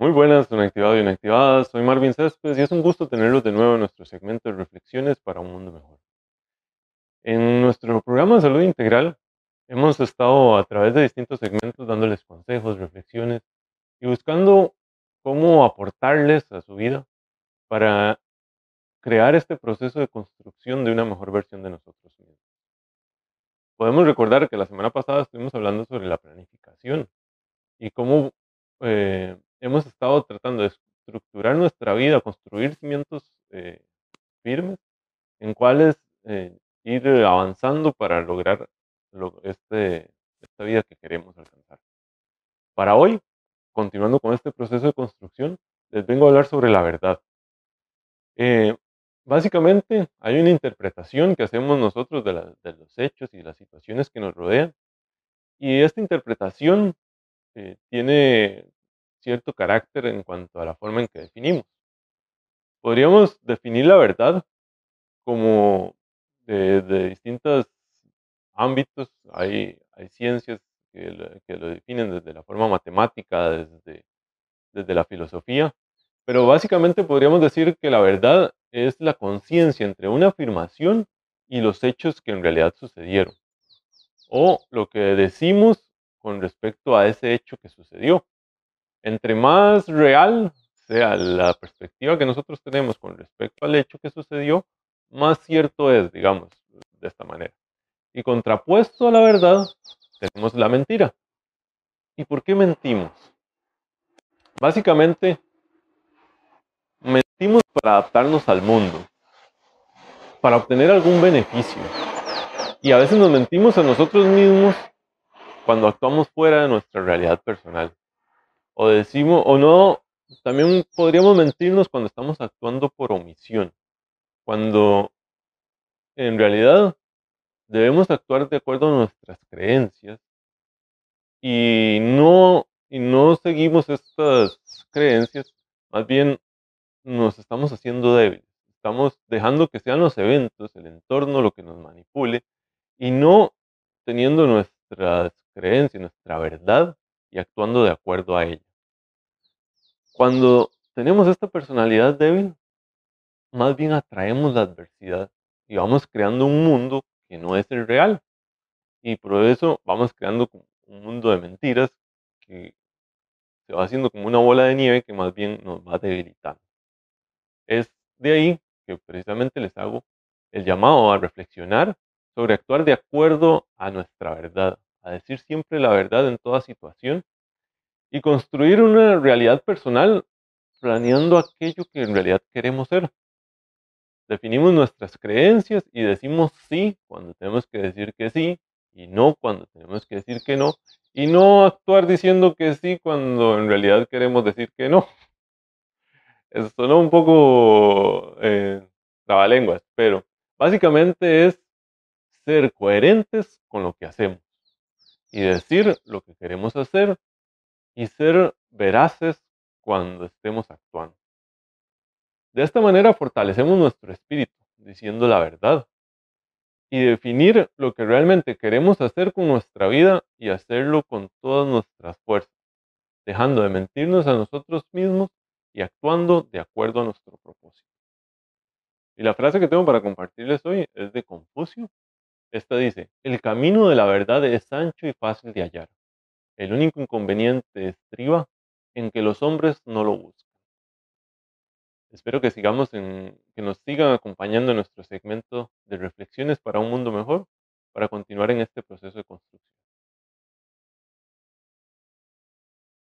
Muy buenas, Inactivado y Inactivadas. Soy Marvin Céspedes y es un gusto tenerlos de nuevo en nuestro segmento de reflexiones para un mundo mejor. En nuestro programa de salud integral hemos estado a través de distintos segmentos dándoles consejos, reflexiones y buscando cómo aportarles a su vida para crear este proceso de construcción de una mejor versión de nosotros mismos. Podemos recordar que la semana pasada estuvimos hablando sobre la planificación y cómo eh, hemos estado tratando de estructurar nuestra vida, construir cimientos eh, firmes en cuales eh, ir avanzando para lograr este, esta vida que queremos alcanzar. Para hoy, continuando con este proceso de construcción, les vengo a hablar sobre la verdad. Eh, básicamente, hay una interpretación que hacemos nosotros de, de, los hechos y las situaciones que nos rodean. Y esta interpretación tiene cierto carácter en cuanto a la forma en que definimos. Podríamos definir la verdad como de, distintos ámbitos. Hay, ciencias que lo, definen desde la forma matemática, desde la filosofía, pero básicamente podríamos decir que la verdad es la conciencia entre una afirmación y los hechos que en realidad sucedieron, o lo que decimos con respecto a ese hecho que sucedió entre más real sea la perspectiva que nosotros tenemos con respecto al hecho que sucedió, más cierto es, digamos, de esta manera. Y contrapuesto a la verdad, tenemos la mentira. ¿Y por qué mentimos? Básicamente, mentimos para adaptarnos al mundo, para obtener algún beneficio. Y a veces nos mentimos a nosotros mismos cuando actuamos fuera de nuestra realidad personal o decimos, o no, también podríamos mentirnos cuando estamos actuando por omisión, cuando en realidad debemos actuar de acuerdo a nuestras creencias y no, y no seguimos estas creencias, más bien nos estamos haciendo débiles, estamos dejando que sean los eventos, el entorno lo que nos manipule y no teniendo nuestras creencias, nuestra verdad y actuando de acuerdo a ella. Cuando tenemos esta personalidad débil, más bien atraemos la adversidad y vamos creando un mundo que no es el real. Y por eso vamos creando un mundo de mentiras que se va haciendo como una bola de nieve que más bien nos va debilitando. Es de ahí que precisamente les hago el llamado a reflexionar sobre actuar de acuerdo a nuestra verdad, a decir siempre la verdad en toda situación y construir una realidad personal planeando aquello que en realidad queremos ser. Definimos nuestras creencias y decimos sí cuando tenemos que decir que sí y no cuando tenemos que decir que no y no actuar diciendo que sí cuando en realidad queremos decir que no. Eso suena un poco eh, trabalenguas, pero básicamente es ser coherentes con lo que hacemos y decir lo que queremos hacer y ser veraces cuando estemos actuando. De esta manera fortalecemos nuestro espíritu, diciendo la verdad, y definir lo que realmente queremos hacer con nuestra vida y hacerlo con todas nuestras fuerzas, dejando de mentirnos a nosotros mismos y actuando de acuerdo a nuestro propósito. Y la frase que tengo para compartirles hoy es de Confucio. Esta dice, el camino de la verdad es ancho y fácil de hallar el único inconveniente estriba en que los hombres no lo buscan. Espero que sigamos en, que nos sigan acompañando en nuestro segmento de reflexiones para un mundo mejor, para continuar en este proceso de construcción.